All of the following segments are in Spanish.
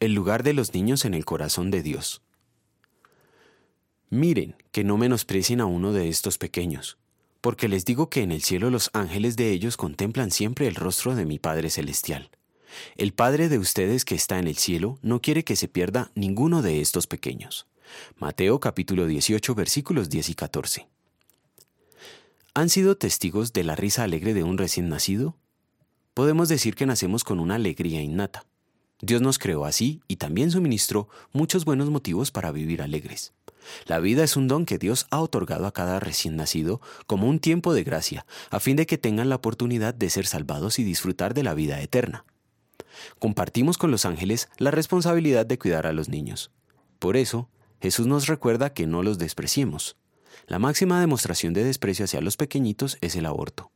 El lugar de los niños en el corazón de Dios. Miren, que no menosprecien a uno de estos pequeños, porque les digo que en el cielo los ángeles de ellos contemplan siempre el rostro de mi Padre Celestial. El Padre de ustedes que está en el cielo no quiere que se pierda ninguno de estos pequeños. Mateo capítulo 18 versículos 10 y 14. ¿Han sido testigos de la risa alegre de un recién nacido? Podemos decir que nacemos con una alegría innata. Dios nos creó así y también suministró muchos buenos motivos para vivir alegres. La vida es un don que Dios ha otorgado a cada recién nacido como un tiempo de gracia, a fin de que tengan la oportunidad de ser salvados y disfrutar de la vida eterna. Compartimos con los ángeles la responsabilidad de cuidar a los niños. Por eso, Jesús nos recuerda que no los despreciemos. La máxima demostración de desprecio hacia los pequeñitos es el aborto.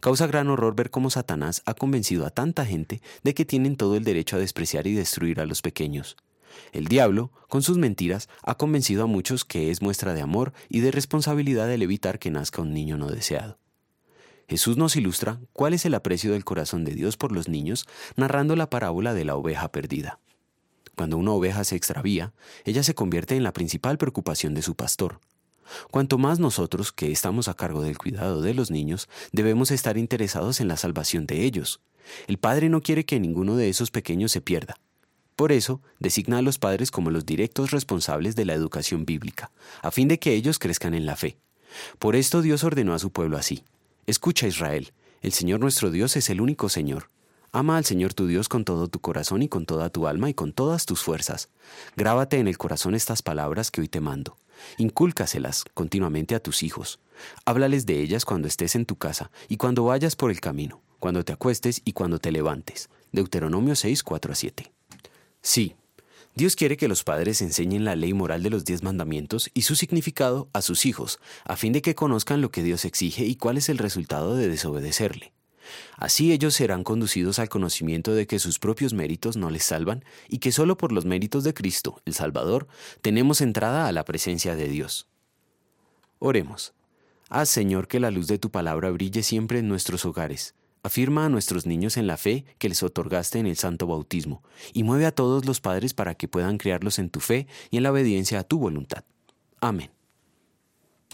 Causa gran horror ver cómo Satanás ha convencido a tanta gente de que tienen todo el derecho a despreciar y destruir a los pequeños. El diablo, con sus mentiras, ha convencido a muchos que es muestra de amor y de responsabilidad el evitar que nazca un niño no deseado. Jesús nos ilustra cuál es el aprecio del corazón de Dios por los niños, narrando la parábola de la oveja perdida. Cuando una oveja se extravía, ella se convierte en la principal preocupación de su pastor. Cuanto más nosotros, que estamos a cargo del cuidado de los niños, debemos estar interesados en la salvación de ellos. El Padre no quiere que ninguno de esos pequeños se pierda. Por eso, designa a los padres como los directos responsables de la educación bíblica, a fin de que ellos crezcan en la fe. Por esto Dios ordenó a su pueblo así. Escucha Israel, el Señor nuestro Dios es el único Señor. Ama al Señor tu Dios con todo tu corazón y con toda tu alma y con todas tus fuerzas. Grábate en el corazón estas palabras que hoy te mando. Incúlcaselas continuamente a tus hijos. Háblales de ellas cuando estés en tu casa y cuando vayas por el camino, cuando te acuestes y cuando te levantes. Deuteronomio 6, 4 a 7. Sí, Dios quiere que los padres enseñen la ley moral de los diez mandamientos y su significado a sus hijos, a fin de que conozcan lo que Dios exige y cuál es el resultado de desobedecerle. Así ellos serán conducidos al conocimiento de que sus propios méritos no les salvan y que solo por los méritos de Cristo, el Salvador, tenemos entrada a la presencia de Dios. Oremos. Haz, Señor, que la luz de tu palabra brille siempre en nuestros hogares. Afirma a nuestros niños en la fe que les otorgaste en el santo bautismo, y mueve a todos los padres para que puedan criarlos en tu fe y en la obediencia a tu voluntad. Amén.